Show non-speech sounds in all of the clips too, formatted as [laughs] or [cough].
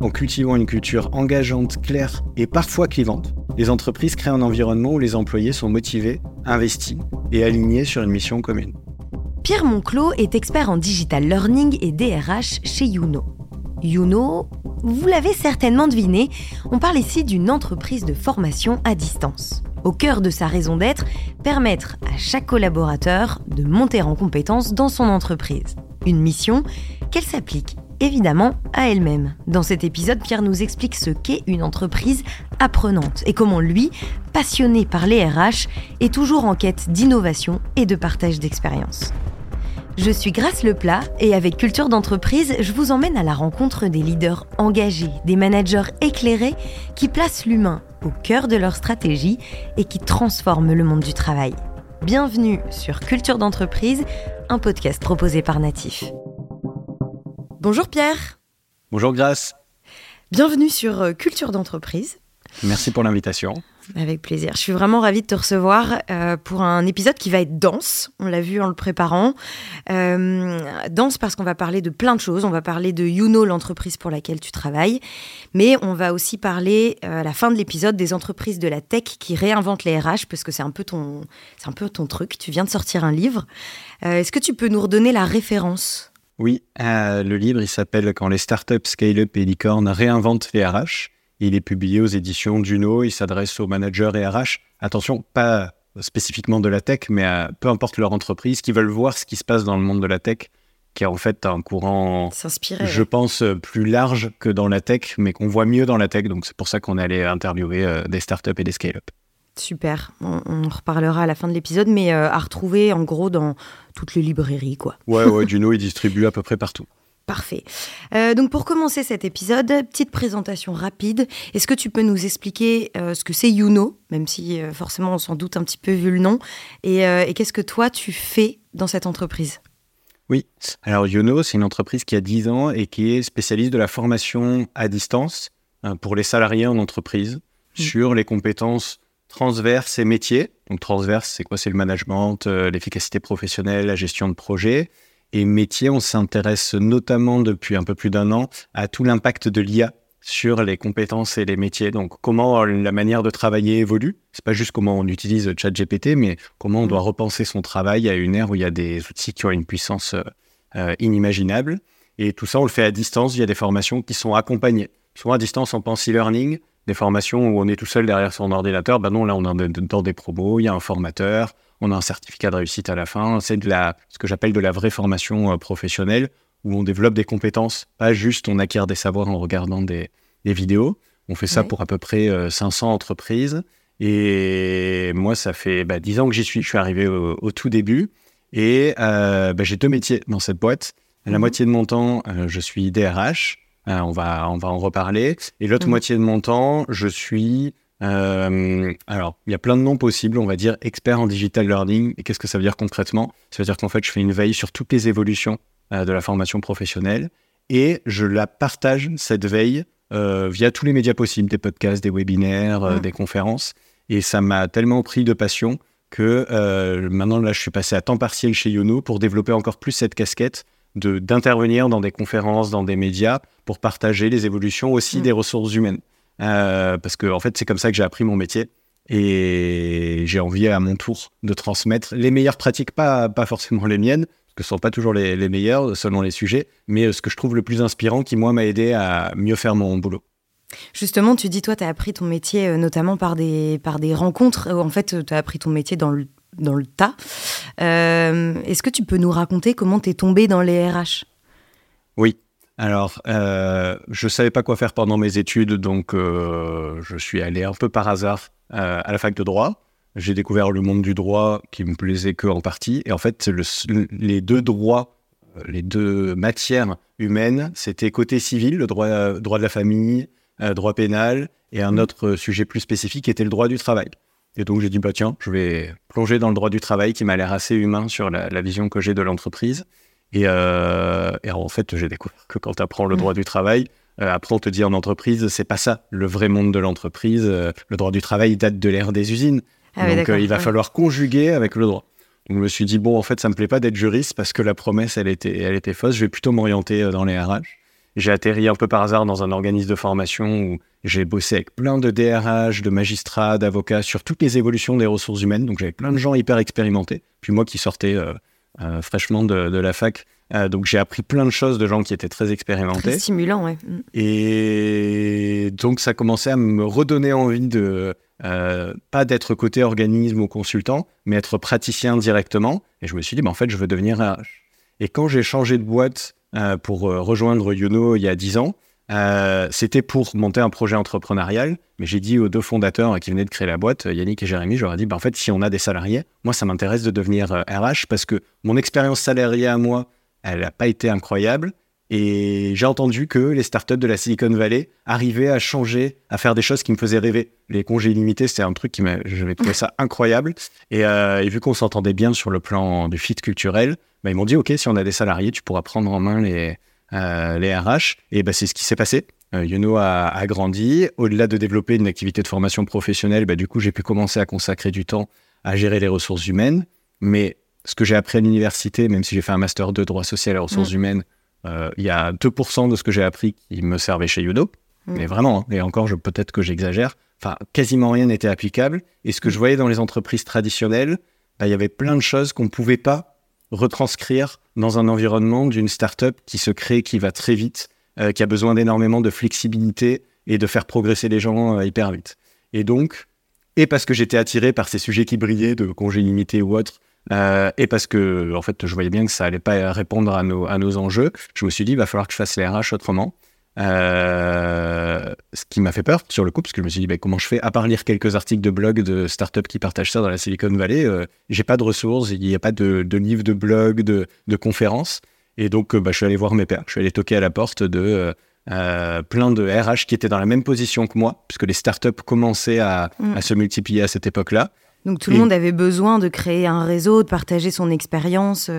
En cultivant une culture engageante, claire et parfois clivante, les entreprises créent un environnement où les employés sont motivés, investis et alignés sur une mission commune. Pierre Monclos est expert en digital learning et DRH chez Youno. Youno, vous l'avez certainement deviné, on parle ici d'une entreprise de formation à distance. Au cœur de sa raison d'être, permettre à chaque collaborateur de monter en compétence dans son entreprise. Une mission qu'elle s'applique évidemment à elle-même. Dans cet épisode, Pierre nous explique ce qu'est une entreprise apprenante et comment lui, passionné par les RH, est toujours en quête d'innovation et de partage d'expérience. Je suis Grace Leplat et avec Culture d'entreprise, je vous emmène à la rencontre des leaders engagés, des managers éclairés qui placent l'humain au cœur de leur stratégie et qui transforment le monde du travail. Bienvenue sur Culture d'entreprise, un podcast proposé par Natif. Bonjour Pierre. Bonjour Grace. Bienvenue sur euh, Culture d'entreprise. Merci pour l'invitation. Avec plaisir. Je suis vraiment ravie de te recevoir euh, pour un épisode qui va être dense. On l'a vu en le préparant. Euh, dense parce qu'on va parler de plein de choses. On va parler de Youno, l'entreprise pour laquelle tu travailles. Mais on va aussi parler à la fin de l'épisode des entreprises de la tech qui réinventent les RH parce que c'est un peu ton, c'est un peu ton truc. Tu viens de sortir un livre. Est-ce que tu peux nous redonner la référence? Oui, euh, le livre, il s'appelle Quand les startups, scale-up et licornes réinventent les RH. Il est publié aux éditions Duno. Il s'adresse aux managers et RH. Attention, pas spécifiquement de la tech, mais à, peu importe leur entreprise, qui veulent voir ce qui se passe dans le monde de la tech, qui est en fait un courant, je pense, plus large que dans la tech, mais qu'on voit mieux dans la tech. Donc c'est pour ça qu'on est allé interviewer euh, des startups et des scale-up. Super, on, en reparlera à la fin de l'épisode, mais euh, à retrouver en gros dans toutes les librairies, quoi. Ouais, ouais, Juno est distribué à peu près partout. [laughs] Parfait. Euh, donc pour commencer cet épisode, petite présentation rapide. Est-ce que tu peux nous expliquer euh, ce que c'est Youno, même si forcément on s'en doute un petit peu vu le nom, et, qu'est-ce que toi tu fais dans cette entreprise? Oui, alors Youno, c'est une entreprise qui a 10 ans et qui est spécialiste de la formation à distance pour les salariés en entreprise mmh. sur les compétences transverse et métier. Donc transverse, c'est quoi? C'est le management, euh, l'efficacité professionnelle, la gestion de projet. Et métier, on s'intéresse notamment depuis un peu plus d'un an à tout l'impact de l'IA sur les compétences et les métiers. Donc comment la manière de travailler évolue? C'est pas juste comment on utilise ChatGPT, mais comment on doit repenser son travail à une ère où il y a des outils qui ont une puissance euh, inimaginable. Et tout ça, on le fait à distance via des formations qui sont accompagnées. Souvent à distance, on pense e-learning, des formations où on est tout seul derrière son ordinateur. Ben non, là, on est dans des promos, il y a un formateur, on a un certificat de réussite à la fin. C'est de la, ce que j'appelle de la vraie formation euh, professionnelle où on développe des compétences, pas juste on acquiert des savoirs en regardant des, vidéos. On fait ça pour à peu près 500 euh, entreprises. Et moi, ça fait bah, 10 ans que j'y suis. Je suis arrivé au, tout début. Et euh, bah, j'ai deux métiers dans cette boîte. La mhm. moitié de mon temps, je suis DRH. Euh, on, va, on va en reparler. Et l'autre mm. moitié de mon temps, je suis... Euh, alors, il y a plein de noms possibles, on va dire expert en digital learning. Et qu'est-ce que ça veut dire concrètement? Ça veut dire qu'en fait, je fais une veille sur toutes les évolutions euh, de la formation professionnelle et je la partage, cette veille, via tous les médias possibles, des podcasts, des webinaires, mm. des conférences. Et ça m'a tellement pris de passion que maintenant, là, je suis passé à temps partiel chez Yono pour développer encore plus cette casquette d'intervenir dans des conférences, dans des médias, pour partager les évolutions aussi mm. des ressources humaines. Euh, parce que en fait, c'est comme ça que j'ai appris mon métier. Et j'ai envie à mon tour de transmettre les meilleures pratiques, pas, pas forcément les miennes, parce que ce ne sont pas toujours les, les, meilleures selon les sujets, mais euh, ce que je trouve le plus inspirant qui, moi, m'a aidé à mieux faire mon boulot. Justement, tu dis, toi, tu as appris ton métier euh, notamment par des, par des rencontres. En fait, tu as appris ton métier dans le dans le tas. Euh, est-ce que tu peux nous raconter comment tu es tombé dans les RH Oui. Alors, euh, je ne savais pas quoi faire pendant mes études, donc euh, je suis allé un peu par hasard à la fac de droit. J'ai découvert le monde du droit qui me plaisait que en partie. Et en fait, les deux droits, les deux matières humaines, c'était côté civil, le droit, droit de la famille, droit pénal, et un mmh. autre sujet plus spécifique était le droit du travail. Et donc j'ai dit, bah tiens, je vais plonger dans le droit du travail qui m'a l'air assez humain sur la, vision que j'ai de l'entreprise. Euh, et, en fait, j'ai découvert que quand tu apprends le mm. droit du travail, euh, après on te dit en entreprise, c'est pas ça le vrai monde de l'entreprise. Euh, le droit du travail date de l'ère des usines. Ah donc il va falloir conjuguer avec le droit. Donc je me suis dit, bon, en fait, ça me plaît pas d'être juriste parce que la promesse, elle était, elle était fausse. Je vais plutôt m'orienter dans les RH. J'ai atterri un peu par hasard dans un organisme de formation où j'ai bossé avec plein de DRH, de magistrats, d'avocats sur toutes les évolutions des ressources humaines. Donc j'avais plein de gens hyper expérimentés. Puis moi qui sortais euh, euh, fraîchement de, la fac, euh, donc j'ai appris plein de choses de gens qui étaient très expérimentés. Très stimulant, ouais. Mm. Et donc ça commençait à me redonner envie de pas d'être côté organisme ou consultant, mais être praticien directement. Et je me suis dit, bah, en fait, je veux devenir RH. Et quand j'ai changé de boîte pour rejoindre Yono il y a 10 ans, euh, c'était pour monter un projet entrepreneurial, mais j'ai dit aux deux fondateurs qui venaient de créer la boîte, Yannick et Jérémy, ai dit, bah, en fait, si on a des salariés, moi, ça m'intéresse de devenir RH euh, parce que mon expérience salariée à moi, elle n'a pas été incroyable. Et j'ai entendu que les startups de la Silicon Valley arrivaient à changer, à faire des choses qui me faisaient rêver. Les congés illimités, c'était un truc qui m'a, j'avais trouvé ça [laughs] incroyable. Et, euh, et vu qu'on s'entendait bien sur le plan du fit culturel, bah, ils m'ont dit, OK, si on a des salariés, tu pourras prendre en main les, euh, les RH. Et bah, c'est ce qui s'est passé. Euh, Yono a, grandi. Au-delà de développer une activité de formation professionnelle, bah, du coup, j'ai pu commencer à consacrer du temps à gérer les ressources humaines. Mais ce que j'ai appris à l'université, même si j'ai fait un master de droit social et ressources mm. humaines, il y a 2% de ce que j'ai appris qui me servait chez Yono. Mm. Mais vraiment, hein, et encore, peut-être que j'exagère. Enfin, quasiment rien n'était applicable. Et ce que je voyais dans les entreprises traditionnelles, bah, il y avait plein de choses qu'on ne pouvait pas retranscrire dans un environnement d'une startup qui se crée, qui va très vite, euh, qui a besoin d'énormément de flexibilité et de faire progresser les gens euh, hyper vite. Et donc, et parce que j'étais attiré par ces sujets qui brillaient de congés limités ou autres, euh, et parce que en fait je voyais bien que ça allait pas répondre à nos, à nos enjeux, je me suis dit il va falloir que je fasse les RH autrement. Euh, ce qui m'a fait peur sur le coup, parce que je me suis dit, bah, comment je fais? À part lire quelques articles de blog de startups qui partagent ça dans la Silicon Valley, euh, j'ai pas de ressources, il n'y a pas de, de livres de blog, de, de conférences. Et donc, euh, bah, je suis allé voir mes pairs. Je suis allé toquer à la porte de plein de RH qui étaient dans la même position que moi, puisque les startups commençaient à, mm. à se multiplier à cette époque-là. Donc tout le monde avait besoin de créer un réseau, de partager son expérience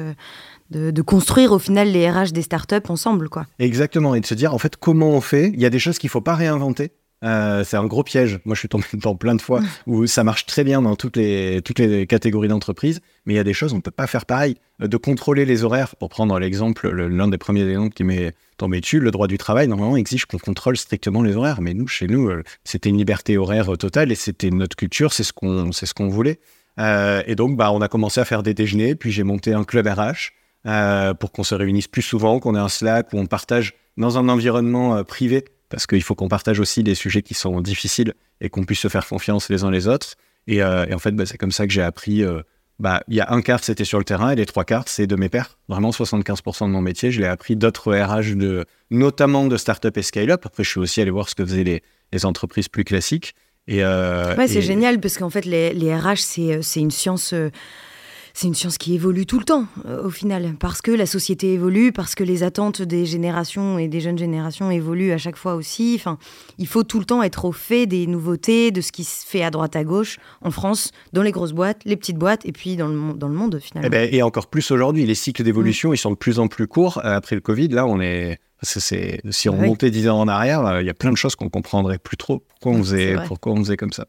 de, construire au final les RH des startups ensemble. quoi. Exactement, et de se dire en fait comment on fait? Il y a des choses qu'il ne faut pas réinventer. Euh, c'est un gros piège. Moi, je suis tombé dedans plein de fois [laughs] où ça marche très bien dans toutes les, toutes les catégories d'entreprises, mais il y a des choses, on ne peut pas faire pareil. Euh, de contrôler les horaires, pour prendre l'exemple, l'un des premiers exemples qui m'est tombé dessus, le droit du travail, normalement, exige qu'on contrôle strictement les horaires. Mais nous, chez nous, euh, c'était une liberté horaire totale et c'était notre culture, c'est ce qu'on ce qu'on voulait. et donc, bah, on a commencé à faire des déjeuners, puis j'ai monté un club RH. Euh, pour qu'on se réunisse plus souvent, qu'on ait un Slack où on partage dans un environnement privé, parce qu'il faut qu'on partage aussi des sujets qui sont difficiles et qu'on puisse se faire confiance les uns les autres. Et, euh, en fait, bah, c'est comme ça que j'ai appris. bah, il y a un quart, c'était sur le terrain, et les trois quarts, c'est de mes pairs. Vraiment, 75% de mon métier, je l'ai appris d'autres RH, de, notamment de start-up et scale-up. Après, je suis aussi allé voir ce que faisaient les, les entreprises plus classiques. Et, ouais, c'est génial parce qu'en fait, les, les RH, c'est une science c'est une science qui évolue tout le temps, euh, au final, parce que la société évolue, parce que les attentes des générations et des jeunes générations évoluent à chaque fois aussi. Enfin, il faut tout le temps être au fait des nouveautés, de ce qui se fait à droite à gauche, en France, dans les grosses boîtes, les petites boîtes, et puis dans le, dans le monde, finalement. Eh ben, et, encore plus aujourd'hui, les cycles d'évolution, mm. ils sont de plus en plus courts. Euh, après le Covid, là, on est... c'est, si on remontait dix ans en arrière, euh, il y a plein de choses qu'on comprendrait plus trop pourquoi on faisait, pourquoi on faisait comme ça.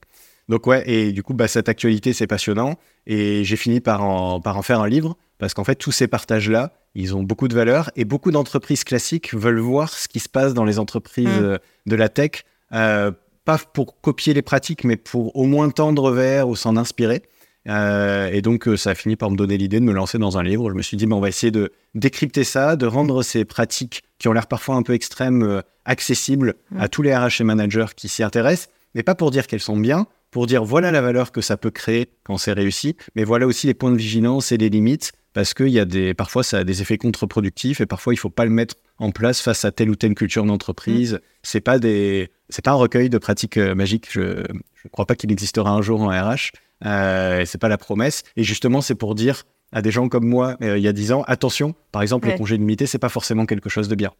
Donc ouais, et du coup, bah, cette actualité, c'est passionnant. Et j'ai fini par en, par en faire un livre, parce qu'en fait, tous ces partages-là, ils ont beaucoup de valeur. Et beaucoup d'entreprises classiques veulent voir ce qui se passe dans les entreprises mmh. euh, de la tech, euh, pas pour copier les pratiques, mais pour au moins tendre vers ou s'en inspirer. Euh, et donc, ça a fini par me donner l'idée de me lancer dans un livre. Je me suis dit, on va essayer de décrypter ça, de rendre ces pratiques qui ont l'air parfois un peu extrêmes accessibles mmh. à tous les RH et managers qui s'y intéressent, mais pas pour dire qu'elles sont bien, pour dire voilà la valeur que ça peut créer quand c'est réussi, mais voilà aussi les points de vigilance et les limites, parce qu'il y a des, parfois ça a des effets contre-productifs et parfois il faut pas le mettre en place face à telle ou telle culture d'entreprise. Ce mm. C'est pas des, c'est pas un recueil de pratiques euh, magiques. Je ne crois pas qu'il existera un jour en RH. Euh, c'est pas la promesse. Et justement, c'est pour dire à des gens comme moi euh, il y a dix ans, attention. Par exemple, le congé de limité, c'est pas forcément quelque chose de bien.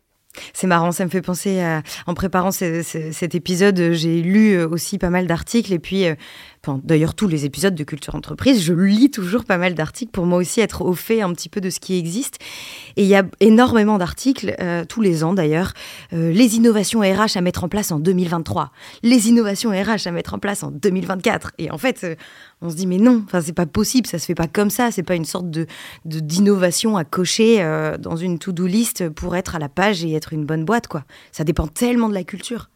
C'est marrant, ça me fait penser à, en préparant cet épisode, j'ai lu euh, aussi pas mal d'articles et puis d'ailleurs tous les épisodes de Culture Entreprise, je lis toujours pas mal d'articles pour moi aussi être au fait un petit peu de ce qui existe. Et il y a énormément d'articles, euh, tous les ans d'ailleurs, euh, les innovations RH à mettre en place en 2023, les innovations RH à mettre en place en 2024. Et en fait, euh, on se dit mais non, enfin c'est pas possible, ça se fait pas comme ça, c'est pas une sorte de d'innovation à cocher dans une to-do list pour être à la page et être une bonne boîte quoi. Ça dépend tellement de la culture.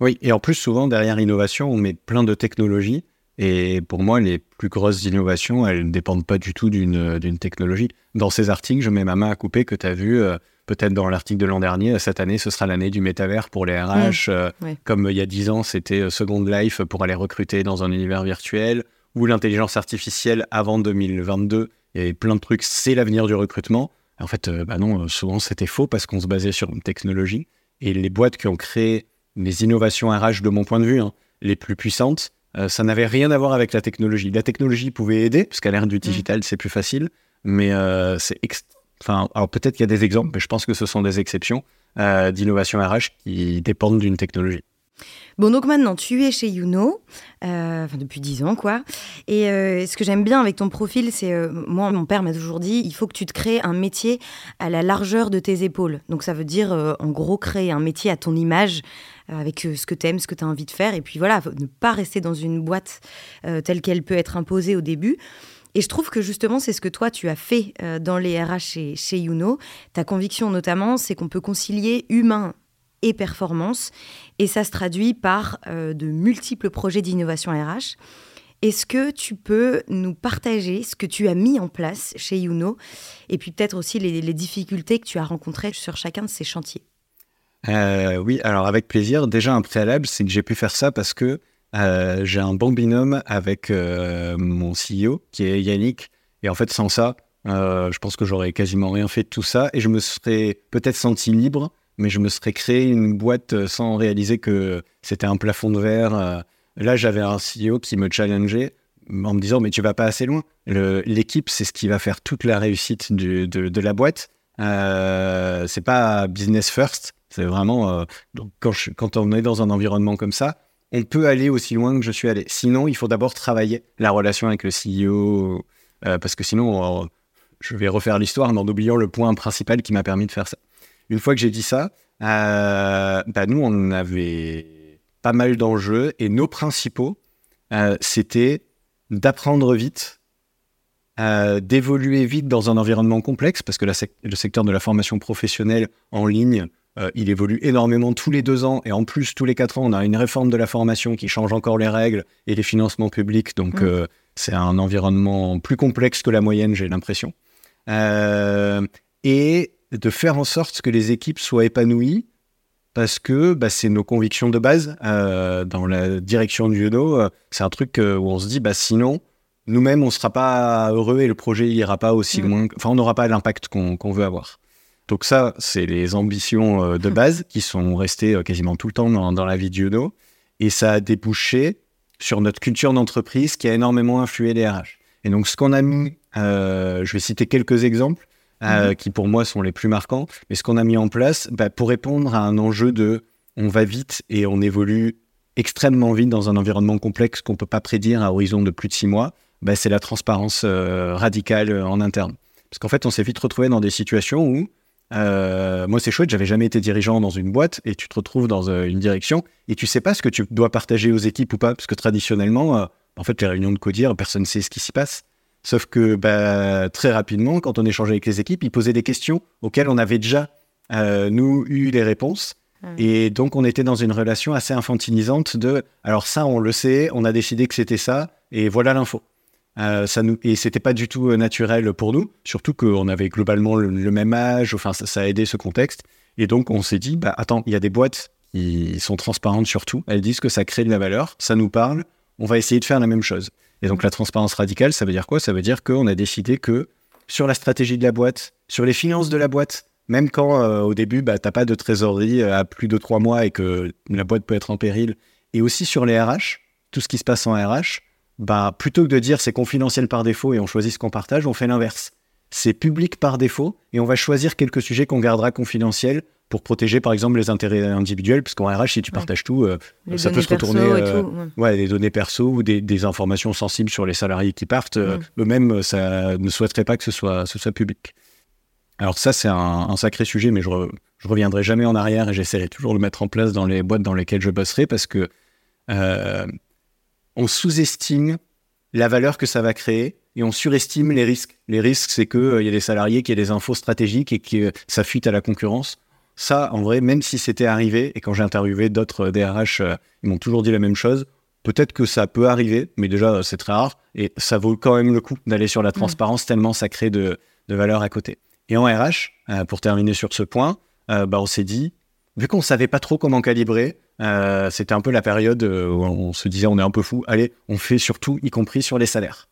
Oui, et en plus souvent derrière l'innovation, on met plein de technologies et pour moi, les plus grosses innovations, elles ne dépendent pas du tout d'une technologie. Dans ces articles, je mets ma main à couper que tu as vu, euh, peut-être dans l'article de l'an dernier, cette année, ce sera l'année du métavers pour les RH. Mmh. Euh, comme il y a dix ans, c'était euh, Second Life pour aller recruter dans un univers virtuel, ou l'intelligence artificielle avant 2022. Il y avait plein de trucs, c'est l'avenir du recrutement. En fait, bah non, souvent c'était faux parce qu'on se basait sur une technologie. Et les boîtes qui ont créé les innovations RH, de mon point de vue, hein, les plus puissantes, euh, ça n'avait rien à voir avec la technologie. La technologie pouvait aider, parce qu'à l'ère du mm. digital, c'est plus facile, mais euh, c'est enfin, alors peut-être qu'il y a des exemples, mais je pense que ce sont des exceptions euh, d'innovation RH qui dépendent d'une technologie. Bon, donc maintenant, tu es chez Youno, enfin, depuis 10 ans, quoi. Et ce que j'aime bien avec ton profil, c'est, moi, mon père m'a toujours dit, il faut que tu te crées un métier à la largeur de tes épaules. Donc ça veut dire, en gros, créer un métier à ton image, euh, avec euh, ce que tu aimes, ce que tu as envie de faire. Et puis voilà, ne pas rester dans une boîte euh, telle qu'elle peut être imposée au début. Et je trouve que justement, c'est ce que toi, tu as fait dans les RH chez, chez Youno. Ta conviction notamment, c'est qu'on peut concilier humain et performance. Et ça se traduit par de multiples projets d'innovation RH. Est-ce que tu peux nous partager ce que tu as mis en place chez Youno et puis peut-être aussi les difficultés que tu as rencontrées sur chacun de ces chantiers? Euh, oui, alors avec plaisir. Déjà, un préalable, c'est que j'ai pu faire ça parce que euh, j'ai un bon binôme avec euh, mon CEO, qui est Yannick. Et en fait, sans ça, je pense que j'aurais quasiment rien fait de tout ça. Et je me serais peut-être senti libre, mais je me serais créé une boîte sans réaliser que c'était un plafond de verre. Là, j'avais un CEO qui me challengeait en me disant, mais tu vas pas assez loin. L'équipe, c'est ce qui va faire toute la réussite de, de, la boîte. C'est pas business first, c'est vraiment. Euh, donc, quand, on est dans un environnement comme ça, on peut aller aussi loin que je suis allé. Sinon, il faut d'abord travailler la relation avec le CEO, euh, parce que sinon, je vais refaire l'histoire en oubliant le point principal qui m'a permis de faire ça. Une fois que j'ai dit ça, euh, bah, nous, on avait pas mal d'enjeux et nos principaux, c'était d'apprendre vite, d'évoluer vite dans un environnement complexe, parce que le secteur de la formation professionnelle en ligne, euh, il évolue énormément tous les deux ans et en plus tous les quatre ans, on a une réforme de la formation qui change encore les règles et les financements publics. Donc mmh. euh, c'est un environnement plus complexe que la moyenne, j'ai l'impression. Euh, et de faire en sorte que les équipes soient épanouies parce que bah, c'est nos convictions de base dans la direction du judo. c'est un truc où on se dit, bah, sinon, nous-mêmes, on ne sera pas heureux et le projet n'ira pas aussi mmh. loin. Enfin, on n'aura pas l'impact qu'on veut avoir. Donc ça, c'est les ambitions euh, de base qui sont restées euh, quasiment tout le temps dans, la vie de Juno. Et ça a débouché sur notre culture d'entreprise qui a énormément influé les RH. Et donc ce qu'on a mis, euh, je vais citer quelques exemples mhm. qui pour moi sont les plus marquants, mais ce qu'on a mis en place bah, pour répondre à un enjeu de on va vite et on évolue extrêmement vite dans un environnement complexe qu'on ne peut pas prédire à horizon de plus de six mois, bah, c'est la transparence radicale en interne. Parce qu'en fait, on s'est vite retrouvé dans des situations où euh, moi, c'est chouette, j'avais jamais été dirigeant dans une boîte et tu te retrouves dans euh, une direction et tu sais pas ce que tu dois partager aux équipes ou pas, parce que traditionnellement, euh, en fait, les réunions de codir, personne ne sait ce qui s'y passe. Sauf que bah, très rapidement, quand on échangeait avec les équipes, ils posaient des questions auxquelles on avait déjà, nous, eu les réponses. Et donc, on était dans une relation assez infantilisante de alors ça, on le sait, on a décidé que c'était ça, et voilà l'info. Euh, ça nous... Et c'était pas du tout euh, naturel pour nous, surtout qu'on avait globalement le, même âge, enfin ça, a aidé ce contexte. Et donc on s'est dit, bah attends, il y a des boîtes qui sont transparentes sur tout, elles disent que ça crée de la valeur, ça nous parle, on va essayer de faire la même chose. Et donc la transparence radicale, ça veut dire quoi? Ça veut dire qu'on a décidé que sur la stratégie de la boîte, sur les finances de la boîte, même quand euh, au début, bah, tu n'as pas de trésorerie à plus de trois mois et que la boîte peut être en péril, et aussi sur les RH, tout ce qui se passe en RH, bah, plutôt que de dire c'est confidentiel par défaut et on choisit ce qu'on partage, on fait l'inverse. C'est public par défaut et on va choisir quelques sujets qu'on gardera confidentiels pour protéger par exemple les intérêts individuels, parce qu'en RH, si tu partages tout, euh, ça peut se retourner. Euh, ouais. des données perso ou des, informations sensibles sur les salariés qui partent. Euh, eux-mêmes, ça ne souhaiterait pas que ce soit, ce soit public. Alors ça, c'est un, sacré sujet, mais je, je reviendrai jamais en arrière et j'essaierai toujours de le mettre en place dans les boîtes dans lesquelles je bosserai parce que on sous-estime la valeur que ça va créer et on surestime les risques. Les risques, c'est qu'il y a des salariés qui aient des infos stratégiques et que ça fuite à la concurrence. Ça, en vrai, même si c'était arrivé, et quand j'ai interviewé d'autres DRH, euh, ils m'ont toujours dit la même chose, peut-être que ça peut arriver, mais déjà, c'est très rare, et ça vaut quand même le coup d'aller sur la mm. transparence, tellement ça crée de, valeur à côté. Et en RH, euh, pour terminer sur ce point, euh, bah, on s'est dit, vu qu'on ne savait pas trop comment calibrer, c'était un peu la période où on se disait on est un peu fou, allez, on fait surtout, y compris sur les salaires.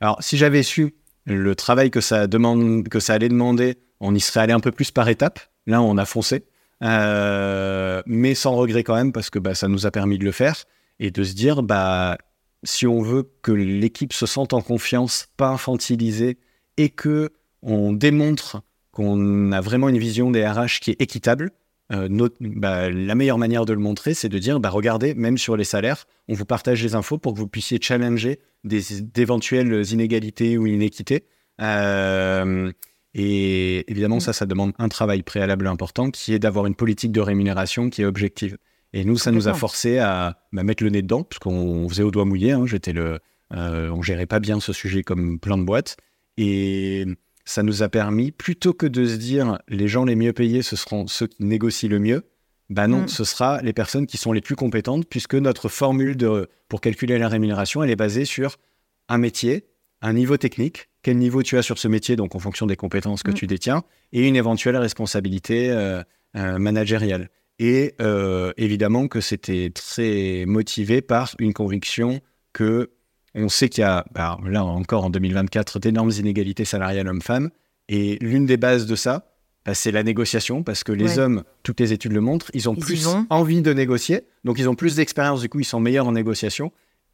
Alors, si j'avais su le travail que ça, demande, que ça allait demander, on y serait allé un peu plus par étapes. Là, on a foncé, euh, mais sans regret quand même, parce que bah, ça nous a permis de le faire et de se dire, bah, si on veut que l'équipe se sente en confiance, pas infantilisée, et que on démontre qu'on a vraiment une vision des RH qui est équitable, euh, bah, la meilleure manière de le montrer, c'est de dire, bah, regardez, même sur les salaires, on vous partage les infos pour que vous puissiez challenger d'éventuelles inégalités ou inéquités. Euh, et évidemment, ça, ça demande un travail préalable important qui est d'avoir une politique de rémunération qui est objective. Et nous, ça nous a forcé à bah, mettre le nez dedans, parce qu'on faisait au doigt mouillé. Hein, j'étais le, euh, on gérait pas bien ce sujet comme plein de boîtes. Et ça nous a permis, plutôt que de se dire les gens les mieux payés, ce seront ceux qui négocient le mieux, bah non, mm. ce sera les personnes qui sont les plus compétentes, puisque notre formule de, pour calculer la rémunération, elle est basée sur un métier, un niveau technique, quel niveau tu as sur ce métier, donc en fonction des compétences que mm. tu détiens, et une éventuelle responsabilité euh, euh, managériale. Et euh, évidemment que c'était très motivé par une conviction que on sait qu'il y a, bah, là encore en 2024, d'énormes inégalités salariales hommes-femmes, et l'une des bases de ça, bah, c'est la négociation, parce que les hommes, toutes les études le montrent, ils ont plus envie de négocier, donc ils ont plus d'expérience, du coup ils sont meilleurs en négociation,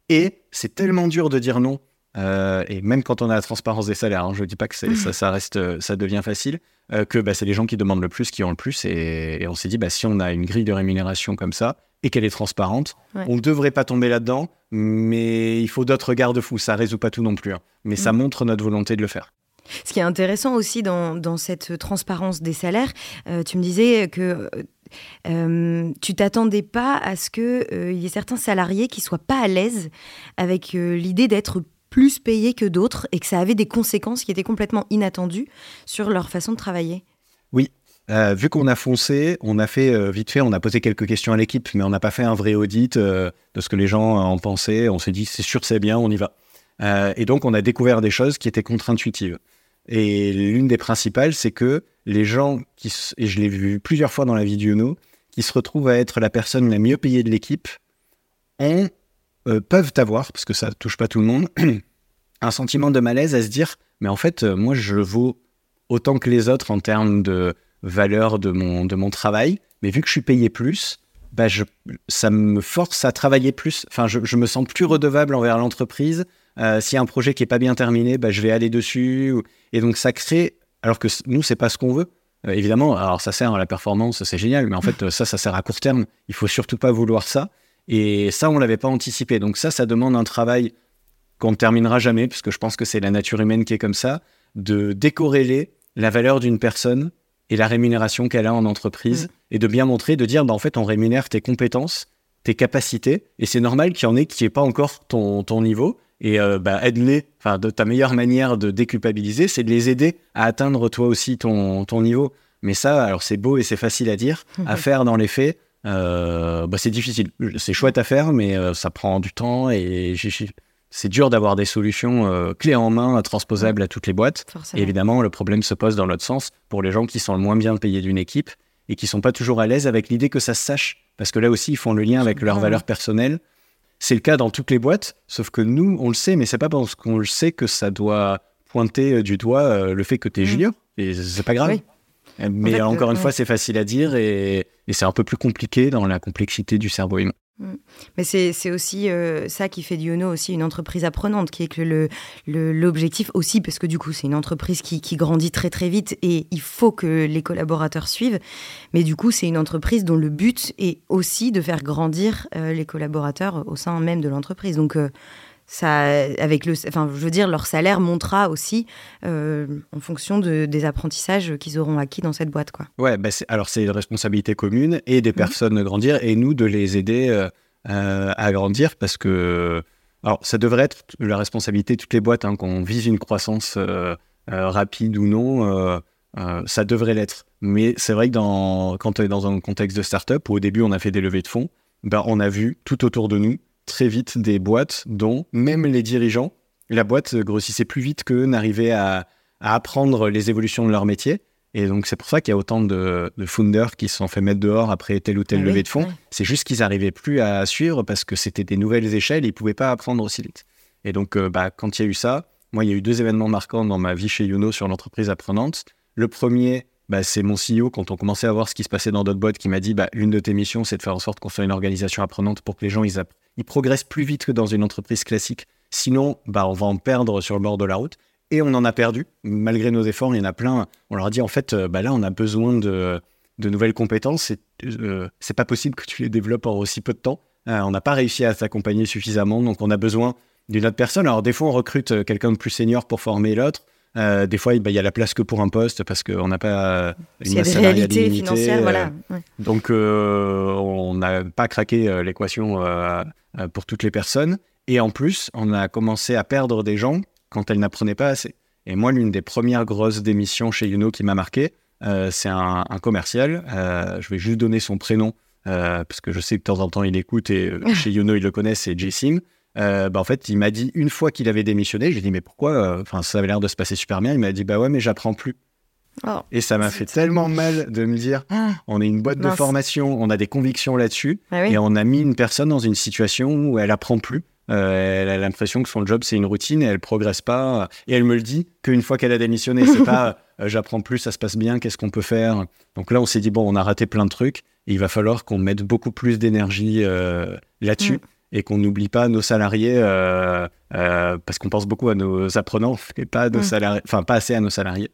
et c'est tellement dur de dire non euh, et même quand on a la transparence des salaires, hein, je ne dis pas que ça, ça, reste, ça devient facile, euh, que bah, c'est les gens qui demandent le plus qui ont le plus. Et, on s'est dit, bah, si on a une grille de rémunération comme ça et qu'elle est transparente, on ne devrait pas tomber là-dedans, mais il faut d'autres garde-fous. Ça ne résout pas tout non plus, hein. mais ça mm. montre notre volonté de le faire. Ce qui est intéressant aussi dans, dans cette transparence des salaires, euh, tu me disais que euh, tu t'attendais pas à ce qu'il y ait certains salariés qui soient pas à l'aise avec l'idée d'être plus payés que d'autres et que ça avait des conséquences qui étaient complètement inattendues sur leur façon de travailler Oui. Euh, vu qu'on a foncé, on a fait euh, vite fait, on a posé quelques questions à l'équipe, mais on n'a pas fait un vrai audit euh, de ce que les gens en pensaient. On s'est dit, c'est sûr, c'est bien, on y va. et donc, on a découvert des choses qui étaient contre-intuitives. Et l'une des principales, c'est que les gens qui, et je l'ai vu plusieurs fois dans la vie du qui se retrouvent à être la personne la mieux payée de l'équipe, ont euh, peuvent avoir, parce que ça touche pas tout le monde, [clears throat] un sentiment de malaise à se dire, mais en fait, euh, moi, je vaux autant que les autres en termes de valeur de mon, de mon travail, mais vu que je suis payé plus, bah je, ça me force à travailler plus. Enfin, je, me sens plus redevable envers l'entreprise. Euh, S'il y a un projet qui est pas bien terminé, bah, je vais aller dessus. Et donc, ça crée, alors que nous, c'est pas ce qu'on veut. Euh, évidemment, alors ça sert à la performance, c'est génial, mais en fait, ça, ça sert à court terme. Il faut surtout pas vouloir ça. Et ça, on ne l'avait pas anticipé. Donc ça, ça demande un travail qu'on ne terminera jamais, puisque je pense que c'est la nature humaine qui est comme ça, de décorréler la valeur d'une personne et la rémunération qu'elle a en entreprise, mm. et de bien montrer, de dire, bah, en fait, on rémunère tes compétences, tes capacités, et c'est normal qu'il y en ait qui n'aient pas encore ton, ton niveau, et euh, bah, aide-les. Enfin, de ta meilleure manière de déculpabiliser, c'est de les aider à atteindre toi aussi ton, ton niveau. Mais ça, alors c'est beau et c'est facile à dire, à faire dans les faits, bah, c'est difficile. C'est chouette à faire, mais euh, ça prend du temps et c'est dur d'avoir des solutions euh, clés en main, transposables à toutes les boîtes. Et évidemment, le problème se pose dans l'autre sens pour les gens qui sont le moins bien payés d'une équipe et qui sont pas toujours à l'aise avec l'idée que ça se sache. Parce que là aussi, ils font le lien avec leurs valeurs personnelles. C'est le cas dans toutes les boîtes, sauf que nous, on le sait, mais c'est pas parce qu'on le sait que ça doit pointer du doigt le fait que tu es mmh. junior. Et c'est pas grave. Mais encore une fois, c'est facile à dire et, et c'est un peu plus compliqué dans la complexité du cerveau humain. Mm. Mais c'est aussi euh, ça qui fait d'Iono aussi une entreprise apprenante, qui est que l'objectif le, aussi, parce que du coup c'est une entreprise qui, grandit très très vite et il faut que les collaborateurs suivent, mais du coup c'est une entreprise dont le but est aussi de faire grandir euh, les collaborateurs au sein même de l'entreprise. Donc euh, ça, avec le, enfin, je veux dire, leur salaire montera aussi en fonction de, des apprentissages qu'ils auront acquis dans cette boîte, quoi. Ouais, bah alors c'est une responsabilité commune et des mmh. personnes grandir et nous de les aider à grandir parce que, alors ça devrait être la responsabilité de toutes les boîtes hein, qu'on vise une croissance rapide ou non. ça devrait l'être. Mais c'est vrai que dans, quand on est dans un contexte de start-up où au début on a fait des levées de fonds, ben, on a vu tout autour de nous très vite des boîtes dont même les dirigeants, la boîte grossissait plus vite que n'arrivaient à, apprendre les évolutions de leur métier. Et donc, c'est pour ça qu'il y a autant de, founders qui se sont fait mettre dehors après telle ou telle ah levée de fonds. C'est juste qu'ils n'arrivaient plus à suivre parce que c'était des nouvelles échelles et ils ne pouvaient pas apprendre aussi vite. Et donc, euh, bah, quand il y a eu ça, moi, il y a eu deux événements marquants dans ma vie chez Youno sur l'entreprise apprenante. Le premier, bah, c'est mon CEO, quand on commençait à voir ce qui se passait dans boîtes, qui m'a dit bah, l'une de tes missions, c'est de faire en sorte qu'on soit une organisation apprenante pour que les gens ils, ils progressent plus vite que dans une entreprise classique. Sinon, bah, on va en perdre sur le bord de la route. Et on en a perdu, malgré nos efforts. Il y en a plein. On leur a dit, en fait, euh, bah, là, on a besoin de, nouvelles compétences. Et, euh, c'est pas possible que tu les développes en aussi peu de temps. Euh, on n'a pas réussi à s'accompagner suffisamment. Donc, on a besoin d'une autre personne. Alors, des fois, on recrute quelqu'un de plus senior pour former l'autre. Des fois, bah, il y a la place que pour un poste parce qu'on n'a pas une masse réalités financières, voilà. Donc, on n'a pas craqué l'équation pour toutes les personnes. Et en plus, on a commencé à perdre des gens quand elle n'apprenait pas assez. Et moi, l'une des premières grosses démissions chez Youno qui m'a marqué, euh, c'est un, commercial. Euh, je vais juste donner son prénom euh, parce que je sais que de temps en temps il écoute et [laughs] chez Youno il le connaît, c'est J-Sim. Bah, en fait, il m'a dit une fois qu'il avait démissionné, j'ai dit mais pourquoi Enfin, ça avait l'air de se passer super bien. Il m'a dit bah ouais, mais j'apprends plus. Oh. et ça m'a fait tellement mal de me dire, ah. on est une boîte de formation, on a des convictions là-dessus, ah et on a mis une personne dans une situation où elle apprend plus. Euh, elle a l'impression que son job c'est une routine et elle progresse pas. Et elle me le dit qu'une fois qu'elle a démissionné, c'est [laughs] pas euh, j'apprends plus, ça se passe bien, qu'est-ce qu'on peut faire. Donc là, on s'est dit bon, on a raté plein de trucs. Et il va falloir qu'on mette beaucoup plus d'énergie euh, là-dessus. Mm. Et qu'on n'oublie pas nos salariés, parce qu'on pense beaucoup à nos apprenants [laughs] et pas, nos mm. salariés, enfin, pas assez à nos salariés.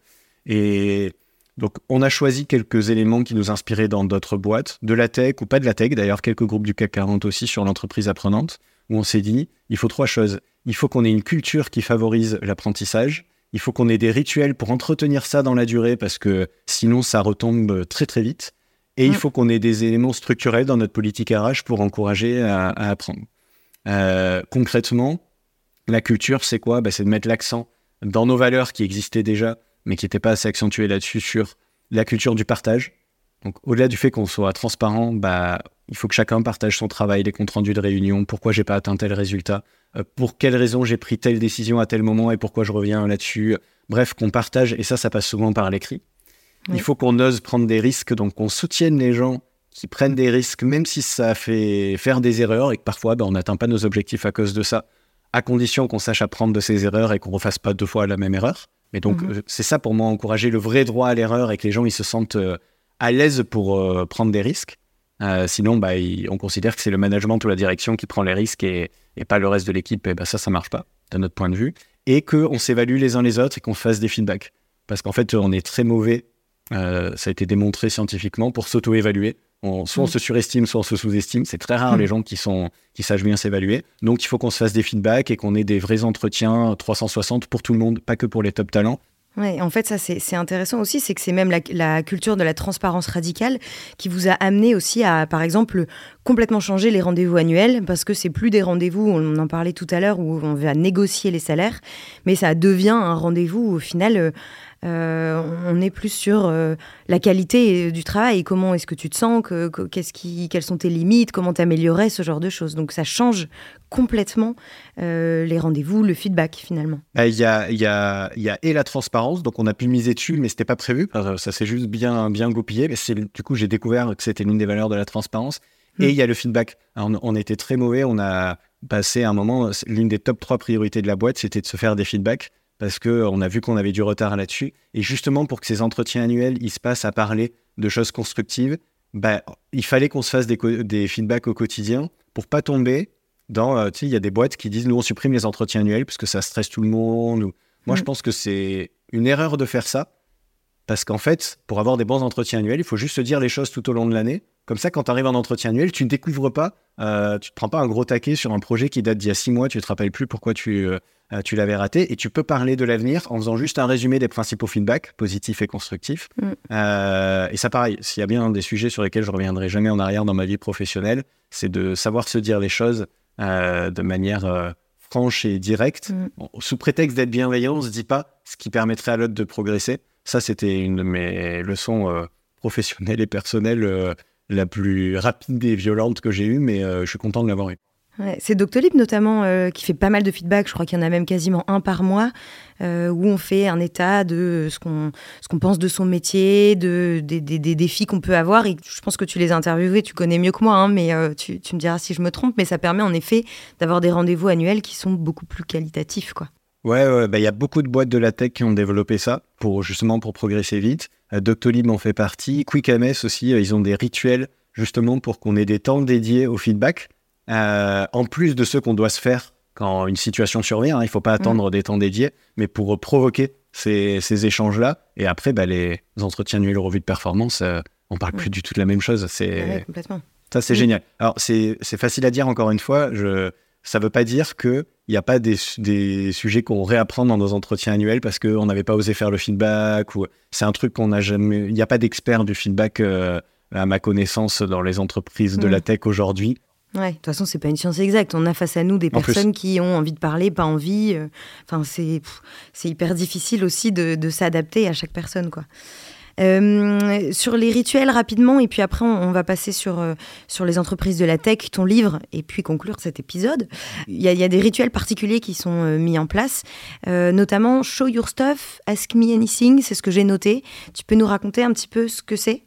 Et donc, on a choisi quelques éléments qui nous inspiraient dans d'autres boîtes, de la tech ou pas de la tech, d'ailleurs, quelques groupes du CAC 40 aussi sur l'entreprise apprenante où on s'est dit, il faut trois choses. Il faut qu'on ait une culture qui favorise l'apprentissage. Il faut qu'on ait des rituels pour entretenir ça dans la durée parce que sinon ça retombe très très vite. Et il mm. faut qu'on ait des éléments structurels dans notre politique RH pour encourager à, apprendre. Euh, concrètement, la culture, c'est quoi? Bah, C'est de mettre l'accent dans nos valeurs qui existaient déjà, mais qui n'étaient pas assez accentuées là-dessus, sur la culture du partage. Donc, au-delà du fait qu'on soit transparent, bah, il faut que chacun partage son travail, les comptes rendus de réunion, pourquoi j'ai pas atteint tel résultat, euh, pour quelles raisons j'ai pris telle décision à tel moment et pourquoi je reviens là-dessus. Bref, qu'on partage, et ça, ça passe souvent par l'écrit. Il faut qu'on ose prendre des risques, donc qu'on soutienne les gens qui prennent des risques, même si ça fait faire des erreurs et que parfois ben, on n'atteint pas nos objectifs à cause de ça, à condition qu'on sache apprendre de ces erreurs et qu'on ne refasse pas deux fois la même erreur. Mais donc, mhm. euh, c'est ça pour moi, encourager le vrai droit à l'erreur et que les gens ils se sentent euh, à l'aise pour prendre des risques. Euh, sinon, bah, on considère que c'est le management ou la direction qui prend les risques et, pas le reste de l'équipe. Et bah, ça, ça marche pas, d'un notre point de vue. Et qu'on s'évalue les uns les autres et qu'on fasse des feedbacks. Parce qu'en fait, on est très mauvais, euh, ça a été démontré scientifiquement, pour s'auto-évaluer. soit on mm. se surestime, soit on se sous-estime. C'est très rare mm. les gens qui, sont, qui sachent bien s'évaluer. Donc, il faut qu'on se fasse des feedbacks et qu'on ait des vrais entretiens 360 pour tout le monde, pas que pour les top talents. Ouais, en fait, ça c'est intéressant aussi, c'est que c'est même la, culture de la transparence radicale qui vous a amené aussi à, par exemple, complètement changer les rendez-vous annuels, parce que c'est plus des rendez-vous, on en parlait tout à l'heure, où on va négocier les salaires, mais ça devient un rendez-vous au final, euh, on est plus sur euh, la qualité du travail, comment est-ce que tu te sens, qu'est-ce qui, quelles sont tes limites, comment t'améliorer, ce genre de choses. Donc ça change complètement euh, les rendez-vous, le feedback finalement. Bah, il y, a, y, a, y, a, et la transparence, donc on a pu miser dessus, mais c'était pas prévu, ça s'est juste bien, bien goupillé. Mais du coup, j'ai découvert que c'était l'une des valeurs de la transparence. Et hmm. il y a le feedback. on, on, était très mauvais, on a passé un moment, l'une des top trois priorités de la boîte, c'était de se faire des feedbacks parce qu'on a vu qu'on avait du retard là-dessus. Et justement, pour que ces entretiens annuels, ils se passent à parler de choses constructives, bah, il fallait qu'on se fasse des, des, feedbacks au quotidien pour pas tomber dans, euh, tu sais, il y a des boîtes qui disent, nous, on supprime les entretiens annuels parce que ça stresse tout le monde. ou- Moi, je Mm. pense que c'est une erreur de faire ça. Parce qu'en fait, pour avoir des bons entretiens annuels, il faut juste se dire les choses tout au long de l'année. Comme ça, quand tu arrives en entretien annuel, tu ne découvres pas, euh, tu ne te prends pas un gros taquet sur un projet qui date d'il y a six mois, tu ne te rappelles plus pourquoi tu, euh, euh, tu l'avais raté, et tu peux parler de l'avenir en faisant juste un résumé des principaux feedbacks, positifs et constructifs. Mm. Euh, et ça, pareil, s'il y a bien des sujets sur lesquels je reviendrai jamais en arrière dans ma vie professionnelle, c'est de savoir se dire les choses de manière franche et directe. Mm. Bon, sous prétexte d'être bienveillant, on se dit pas ce qui permettrait à l'autre de progresser. Ça, c'était une de mes leçons professionnelles et personnelles la plus rapide et violente que j'ai eue, mais euh, je suis content de l'avoir eu. Ouais, c'est Doctolib notamment euh, qui fait pas mal de feedback. Je crois qu'il y en a même quasiment un par mois euh, où on fait un état de ce qu'on ce qu'on pense de son métier, de des, des- des défis qu'on peut avoir. Et je pense que tu les as interviewés, tu connais mieux que moi, hein, mais euh, tu, tu me diras si je me trompe. Mais ça permet en effet d'avoir des rendez-vous annuels qui sont beaucoup plus qualitatifs, quoi. Ouais, ouais, bah, il y a beaucoup de boîtes de la tech qui ont développé ça pour justement pour progresser vite. Euh, Doctolib en fait partie. QuickMS aussi, euh, ils ont des rituels justement pour qu'on ait des temps dédiés au feedback. Euh, en plus de ceux qu'on doit se faire quand une situation survient, hein, il faut pas attendre des temps dédiés, mais pour provoquer ces, ces échanges-là. Et après, bah, les entretiens annuels revue de performance, euh, on parle plus du tout de la même chose. C'est Ouais, complètement. ça, c'est Mm. génial. Alors, c'est c'est facile à dire, encore une fois. Je, ça ne veut pas dire qu'il n'y a pas des, des sujets qu'on réapprend dans nos entretiens annuels parce qu'on n'avait pas osé faire le feedback. ou C'est un truc qu'on n'a jamais. Il n'y a pas d'expert du feedback, euh, à ma connaissance, dans les entreprises de Mm. la tech aujourd'hui. Ouais, de toute façon, c'est pas une science exacte. On a face à nous des En plus. personnes qui ont envie de parler, pas envie. euh, Enfin, c'est hyper difficile aussi de, de s'adapter à chaque personne, quoi. Euh, sur les rituels rapidement, et puis après on, va passer sur, euh, sur les entreprises de la tech, ton livre, et puis conclure cet épisode. Il y a, des rituels particuliers qui sont euh, mis en place, notamment Show Your Stuff, Ask Me Anything, c'est ce que j'ai noté. Tu peux nous raconter un petit peu ce que c'est?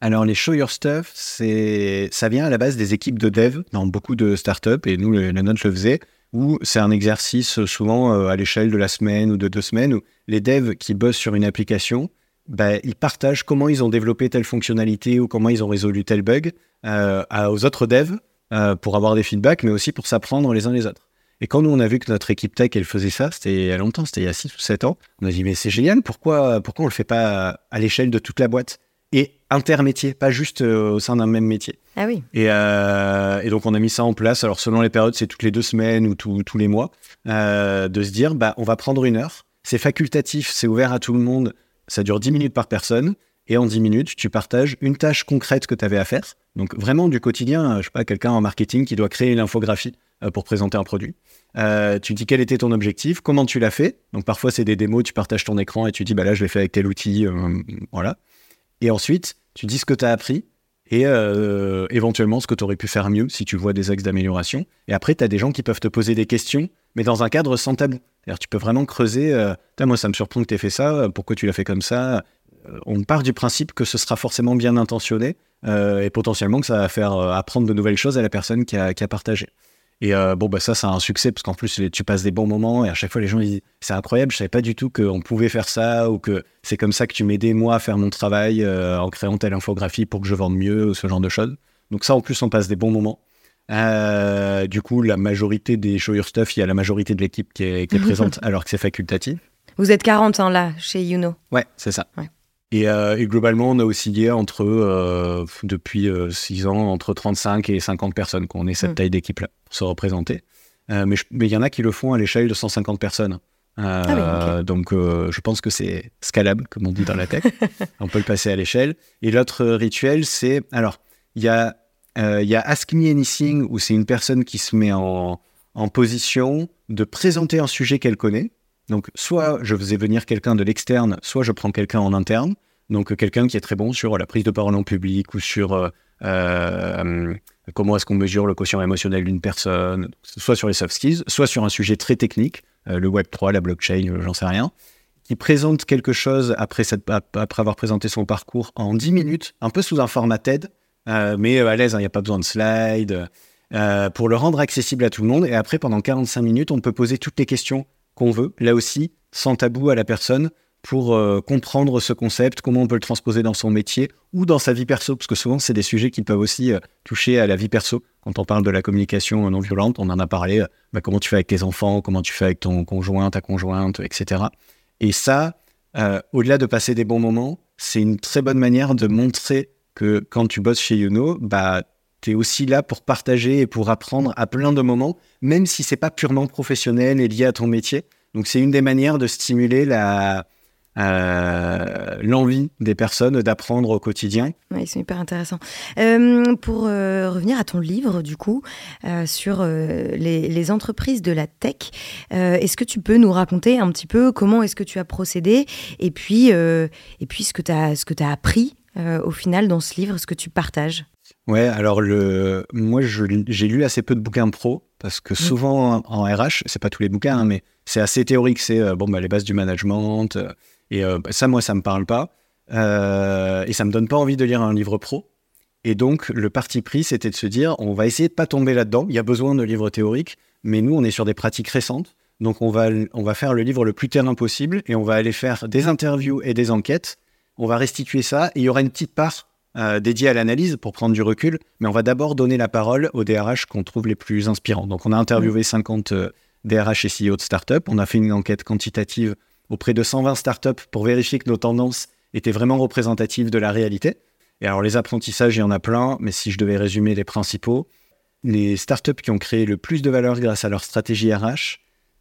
Alors, les Show Your Stuff, c'est, ça vient à la base des équipes de dev dans beaucoup de startups, et nous, la nôtre le faisait, où c'est un exercice souvent à l'échelle de la semaine ou de deux semaines, où les devs qui bossent sur une application, bah, ils partagent comment ils ont développé telle fonctionnalité ou comment ils ont résolu tel bug euh, aux autres devs euh, pour avoir des feedbacks, mais aussi pour s'apprendre les uns les autres. Et quand nous, on a vu que notre équipe tech, elle faisait ça, c'était il y a longtemps, c'était il y a 6 ou 7 ans, on a dit, mais c'est génial, pourquoi, pourquoi on le fait pas à l'échelle de toute la boîte Et intermétier, pas juste euh, au sein d'un même métier. Ah oui. Et, euh, et donc, on a mis ça en place. Alors, selon les périodes, c'est toutes les deux semaines ou tous tous les mois, euh, de se dire, bah, on va prendre une heure. C'est facultatif, c'est ouvert à tout le monde. Ça dure 10 minutes par personne. Et en 10 minutes, tu partages une tâche concrète que tu avais à faire. Donc, vraiment du quotidien. euh, Je sais pas, quelqu'un en marketing qui doit créer une infographie euh, pour présenter un produit. Euh, tu dis quel était ton objectif, comment tu l'as fait. Donc, parfois, c'est des démos, tu partages ton écran et tu dis, bah là, je l'ai fait avec tel outil. voilà. Et ensuite, tu dis ce que tu as appris et éventuellement ce que tu aurais pu faire mieux si tu vois des axes d'amélioration. Et après, tu as des gens qui peuvent te poser des questions, mais dans un cadre sans tabou. Tu peux vraiment creuser. euh, moi, ça me surprend que tu aies fait ça. euh, Pourquoi tu l'as fait comme ça Euh, On part du principe que ce sera forcément bien intentionné et potentiellement que ça va faire apprendre de nouvelles choses à la personne qui a, partagé. Et bon, bah ça, c'est un succès parce qu'en plus, tu passes des bons moments et à chaque fois, les gens disent C'est incroyable, je savais pas du tout qu'on pouvait faire ça ou que c'est comme ça que tu m'aidais, moi, à faire mon travail en créant telle infographie pour que je vende mieux ou ce genre de choses. Donc, ça, en plus, on passe des bons moments. Euh, du coup, la majorité des show your stuff, il y a la majorité de l'équipe qui est, qui est [laughs] présente alors que c'est facultatif. Vous êtes 40 hein, là, chez Youno. Ouais, c'est ça. Ouais. Et, euh, et globalement, on a oscillé entre, euh, depuis 6 ans, entre 35 et 50 personnes, qu'on ait cette Mm. taille d'équipe-là pour se représenter. Mais il y en a qui le font à l'échelle de 150 personnes. Euh, Ah oui, Donc, euh, je pense que c'est scalable, comme on dit dans la tech. [laughs] on peut le passer à l'échelle. Et l'autre rituel, c'est. Alors, il y a, euh, il y a Ask Me Anything, où c'est une personne qui se met en, position de présenter un sujet qu'elle connaît. Donc, soit je faisais venir quelqu'un de l'externe, soit je prends quelqu'un en interne. Donc, quelqu'un qui est très bon sur la prise de parole en public ou sur euh, euh, comment est-ce qu'on mesure le quotient émotionnel d'une personne, soit sur les soft skills, soit sur un sujet très technique, le Web3, la blockchain, j'en sais rien, qui présente quelque chose après, après avoir présenté son parcours en 10 minutes, un peu sous un format TED, mais à l'aise, il n'y a pas besoin de slides, euh, pour le rendre accessible à tout le monde. Et après, pendant 45 minutes, on peut poser toutes les questions qu'on veut, là aussi, sans tabou à la personne, pour euh, comprendre ce concept, comment on peut le transposer dans son métier ou dans sa vie perso, parce que souvent c'est des sujets qui peuvent aussi euh, toucher à la vie perso. Quand on parle de la communication non violente, on en a parlé, euh, bah, comment tu fais avec tes enfants, comment tu fais avec ton conjoint, ta conjointe, etc. Et ça, au-delà de passer des bons moments, c'est une très bonne manière de montrer que quand tu bosses chez Youno, bah, tu es aussi là pour partager et pour apprendre à plein de moments, même si c'est pas purement professionnel et lié à ton métier. Donc c'est une des manières de stimuler la, euh, l'envie des personnes d'apprendre au quotidien. Oui, c'est hyper intéressant. Euh, pour euh, revenir à ton livre, du coup, sur les, entreprises de la tech, est-ce que tu peux nous raconter un petit peu comment est-ce que tu as procédé et puis, et puis ce que tu as, as appris au final dans ce livre, ce que tu partages Ouais, alors le, moi j'ai lu assez peu de bouquins pro parce que mmh. souvent en, RH, c'est pas tous les bouquins, hein, mais c'est assez théorique. C'est bon, bah, les bases du management, et euh, ça, moi, ça me parle pas. Euh, et ça me donne pas envie de lire un livre pro. Et donc, le parti pris, c'était de se dire, on va essayer de pas tomber là-dedans. Il y a besoin de livres théoriques, mais nous, on est sur des pratiques récentes. Donc, on va, on va faire le livre le plus terrain possible et on va aller faire des interviews et des enquêtes. On va restituer ça et il y aura une petite part euh, dédiée à l'analyse pour prendre du recul. Mais on va d'abord donner la parole aux DRH qu'on trouve les plus inspirants. Donc, on a interviewé 50 DRH et CEO de start-up. On a fait une enquête quantitative auprès de 120 startups pour vérifier que nos tendances étaient vraiment représentatives de la réalité. Et alors les apprentissages, il y en a plein, mais si je devais résumer les principaux, les startups qui ont créé le plus de valeur grâce à leur stratégie RH,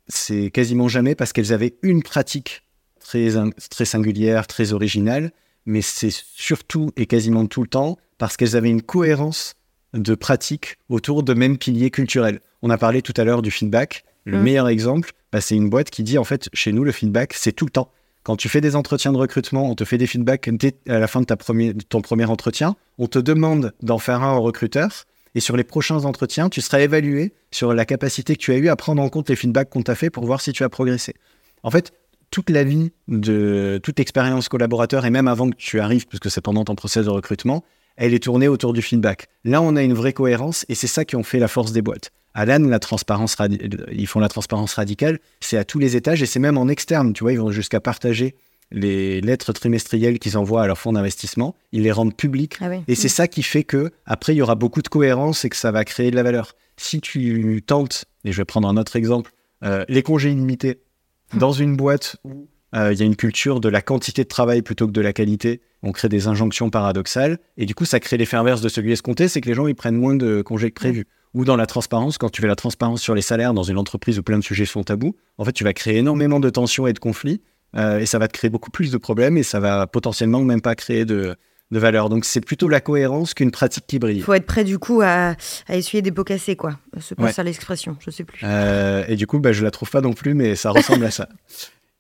c'est quasiment jamais parce qu'elles avaient une pratique très, très singulière, très originale, mais c'est surtout et quasiment tout le temps parce qu'elles avaient une cohérence de pratique autour de mêmes piliers culturels. On a parlé tout à l'heure du feedback. Le mmh. meilleur exemple, bah, c'est une boîte qui dit en fait, chez nous, le feedback, c'est tout le temps. Quand tu fais des entretiens de recrutement, on te fait des feedbacks dès à la fin de, ta ton premier entretien. On te demande d'en faire un au recruteur. Et sur les prochains entretiens, tu seras évalué sur la capacité que tu as eu à prendre en compte les feedbacks qu'on t'a fait pour voir si tu as progressé. En fait, toute la vie de toute expérience collaborateur, et même avant que tu arrives, puisque c'est pendant ton process de recrutement, elle est tournée autour du feedback. Là, on a une vraie cohérence et c'est ça qui en fait la force des boîtes. Alan, la transparence ils font la transparence radicale, c'est à tous les étages et c'est même en externe. Tu vois, ils vont jusqu'à partager les lettres trimestrielles qu'ils envoient à leur fonds d'investissement, ils les rendent publiques. Ah et c'est ça qui fait que après il y aura beaucoup de cohérence et que ça va créer de la valeur. Si tu tentes, et je vais prendre un autre exemple, euh, les congés illimités dans une boîte où euh, il y a une culture de la quantité de travail plutôt que de la qualité, on crée des injonctions paradoxales. Et du coup ça crée l'effet inverse de celui escompté, c'est que les gens ils prennent moins de congés que prévu ou dans la transparence, quand tu fais la transparence sur les salaires dans une entreprise où plein de sujets sont tabous, en fait, tu vas créer énormément de tensions et de conflits, euh, et ça va te créer beaucoup plus de problèmes, et ça va potentiellement même pas créer de, de valeur. Donc c'est plutôt la cohérence qu'une pratique qui brille. Il faut être prêt du coup à, à essuyer des pots cassés, quoi. C'est pas ça l'expression, je sais plus. Euh, et du coup, bah, je la trouve pas non plus, mais ça ressemble à ça. [laughs]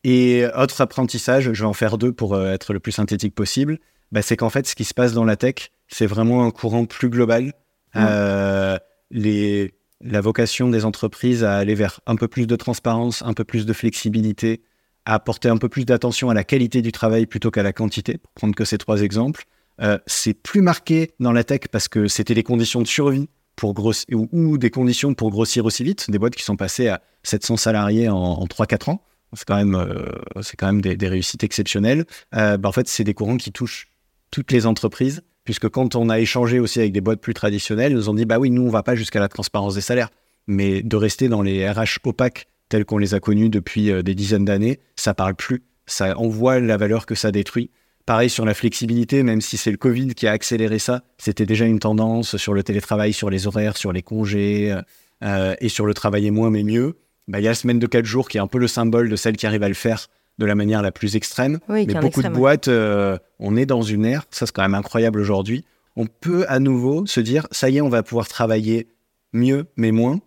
Et autre apprentissage, je vais en faire deux pour euh, être le plus synthétique possible, bah, c'est qu'en fait, ce qui se passe dans la tech, c'est vraiment un courant plus global. Euh, les, la vocation des entreprises à aller vers un peu plus de transparence, un peu plus de flexibilité, à apporter un peu plus d'attention à la qualité du travail plutôt qu'à la quantité, pour prendre que ces trois exemples. Euh, c'est plus marqué dans la tech parce que c'était les conditions de survie pour grossir, ou, des conditions pour grossir aussi vite, des boîtes qui sont passées à 700 salariés en, en 3-4 ans. C'est quand même, euh, c'est quand même des, réussites exceptionnelles. Euh, bah, en fait, c'est des courants qui touchent toutes les entreprises puisque quand on a échangé aussi avec des boîtes plus traditionnelles, ils nous ont dit bah oui, nous on va pas jusqu'à la transparence des salaires, mais de rester dans les RH opaques tels qu'on les a connus depuis des dizaines d'années, ça parle plus, ça envoie la valeur que ça détruit. Pareil sur la flexibilité, même si c'est le Covid qui a accéléré ça, c'était déjà une tendance sur le télétravail, sur les horaires, sur les congés euh, et sur le travailler moins mais mieux. Bah, il y a la semaine de 4 jours qui est un peu le symbole de celle qui arrive à le faire de la manière la plus extrême. mais beaucoup de boîtes, euh, on est dans une ère, ça c'est quand même incroyable aujourd'hui. On peut à nouveau se dire, ça y est, on va pouvoir travailler mieux, mais moins.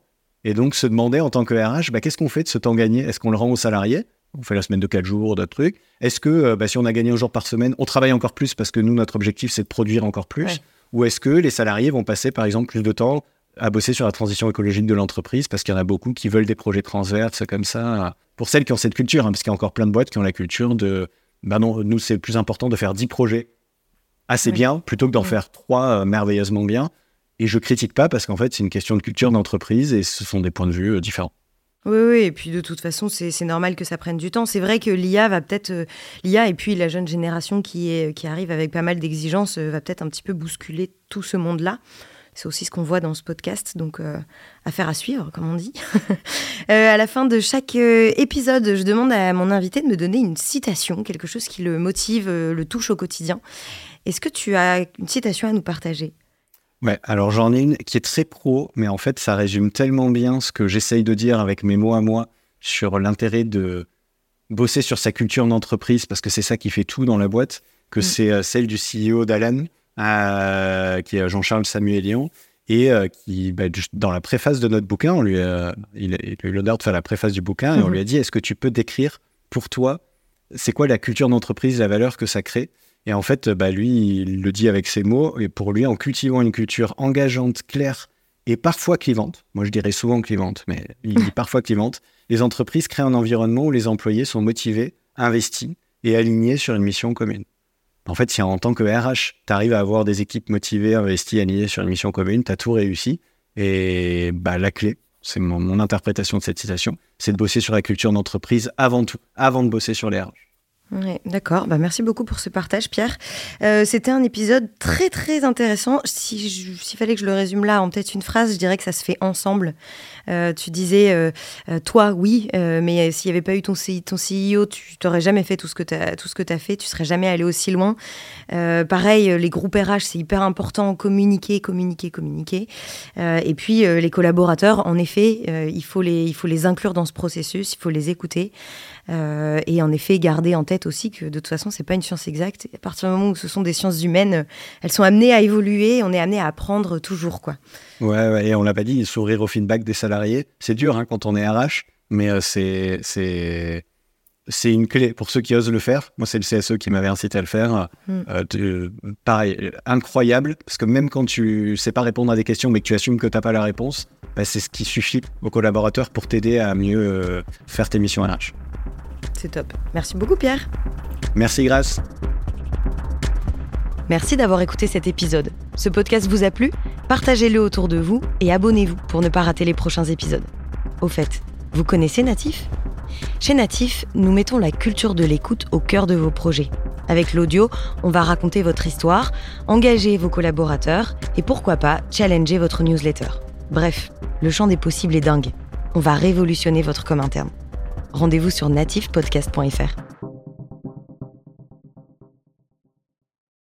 Et donc se demander en tant que RH, bah, qu'est-ce qu'on fait de ce temps gagné? Est-ce qu'on le rend aux salariés? On fait la semaine de 4 jours, d'autres trucs. Est-ce que euh, bah, si on a gagné un jour par semaine, on travaille encore plus parce que nous, notre objectif, c'est de produire encore plus? Ou est-ce que les salariés vont passer, par exemple, plus de temps à bosser sur la transition écologique de l'entreprise parce qu'il y en a beaucoup qui veulent des projets transverses comme ça? Pour celles qui ont cette culture, hein, parce qu'il y a encore plein de boîtes qui ont la culture de bah non, nous c'est plus important de faire 10 projets assez bien plutôt que d'en faire 3 euh, merveilleusement bien. Et je critique pas parce qu'en fait c'est une question de culture d'entreprise et ce sont des points de vue euh, différents. Oui, oui, et puis de toute façon, c'est normal que ça prenne du temps. C'est vrai que l'IA va peut-être, euh, l'IA et puis la jeune génération qui, arrive avec pas mal d'exigences euh, va peut-être un petit peu bousculer tout ce monde-là. C'est aussi ce qu'on voit dans ce podcast, donc euh, affaire à suivre, comme on dit. [laughs] à la fin de chaque épisode, je demande à mon invité de me donner une citation, quelque chose qui le motive, le touche au quotidien. Est-ce que tu as une citation à nous partager? Ouais, alors j'en ai une qui est très pro, mais en fait, ça résume tellement bien ce que j'essaye de dire avec mes mots à moi sur l'intérêt de bosser sur sa culture d'entreprise, parce que c'est ça qui fait tout dans la boîte, que mm. c'est euh, celle du CEO d'Alan, euh, qui est Jean-Charles Samuelian, et euh, qui, bah, dans la préface de notre bouquin, on lui a, il, a, eu l'honneur de faire la préface du bouquin, et on mm-hmm. lui a dit, est-ce que tu peux décrire pour toi, c'est quoi la culture d'entreprise, la valeur que ça crée? Et en fait, bah, lui, il le dit avec ses mots. Et pour lui, en cultivant une culture engageante, claire et parfois clivante, moi je dirais souvent clivante, mais il dit parfois clivante, les entreprises créent un environnement où les employés sont motivés, investis et alignés sur une mission commune. En fait, si en tant que RH, tu arrives à avoir des équipes motivées, investies, alignées sur une mission commune, tu as tout réussi. Et bah, la clé, c'est mon, mon interprétation de cette citation, c'est de bosser sur la culture d'entreprise avant tout, avant de bosser sur les RH. D'accord, bah, merci beaucoup pour ce partage, Pierre. Euh, c'était un épisode très très intéressant. S'il si fallait que je le résume là en peut-être une phrase, je dirais que ça se fait ensemble. Euh, tu disais, euh, toi, oui, mais s'il n'y avait pas eu ton, ton CEO, tu n'aurais jamais fait tout ce que tu as fait, tu serais jamais allé aussi loin. pareil, les groupes RH, c'est hyper important, communiquer, communiquer, communiquer. et puis les collaborateurs, en effet, il, faut les, il faut les inclure dans ce processus, il faut les écouter. Euh, et en effet, garder en tête aussi que de toute façon, c'est pas une science exacte. À partir du moment où ce sont des sciences humaines, elles sont amenées à évoluer, on est amené à apprendre toujours. Quoi. Ouais, et on l'a pas dit, sourire au feedback des salariés, c'est dur hein, quand on est RH, mais euh, c'est, c'est, c'est une clé pour ceux qui osent le faire. Moi, c'est le CSE qui m'avait incité à le faire. Hmm. Euh, pareil, incroyable, parce que même quand tu sais pas répondre à des questions, mais que tu assumes que tu n'as pas la réponse, bah, c'est ce qui suffit aux collaborateurs pour t'aider à mieux faire tes missions RH. C'est top. Merci beaucoup Pierre. Merci Grâce. Merci d'avoir écouté cet épisode. Ce podcast vous a plu? Partagez-le autour de vous et abonnez-vous pour ne pas rater les prochains épisodes. Au fait, vous connaissez Natif? Chez Natif, nous mettons la culture de l'écoute au cœur de vos projets. Avec l'audio, on va raconter votre histoire, engager vos collaborateurs et pourquoi pas challenger votre newsletter. Bref, le champ des possibles est dingue. On va révolutionner votre com interne rendez-vous sur natifpodcast.fr.